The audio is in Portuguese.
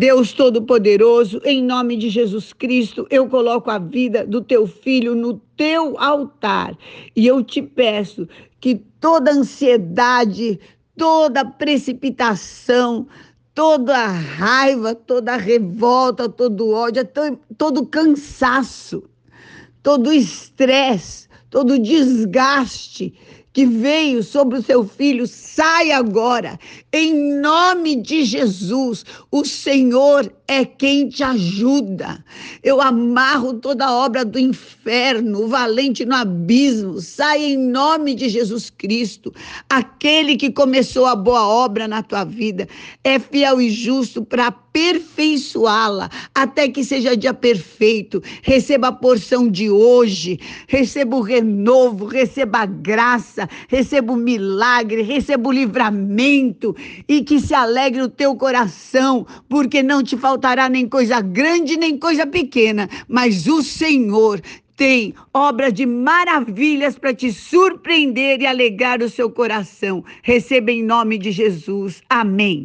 Deus Todo-Poderoso, em nome de Jesus Cristo, eu coloco a vida do teu filho no teu altar. E eu te peço que toda ansiedade, toda precipitação, toda raiva, toda revolta, todo ódio, todo cansaço, todo estresse, todo desgaste que veio sobre o seu filho, sai agora, em nome de Jesus. O Senhor é quem te ajuda. Eu amarro toda a obra do inferno, o valente no abismo. Sai em nome de Jesus Cristo. Aquele que começou a boa obra na tua vida é fiel e justo para aperfeiçoá-la até que seja dia perfeito. Receba a porção de hoje, receba o renovo, receba a graça, receba o milagre, receba o livramento e que se alegre o teu coração, porque não te falta faltará nem coisa grande nem coisa pequena, mas o Senhor tem obra de maravilhas para te surpreender e alegrar o seu coração. Receba em nome de Jesus. Amém.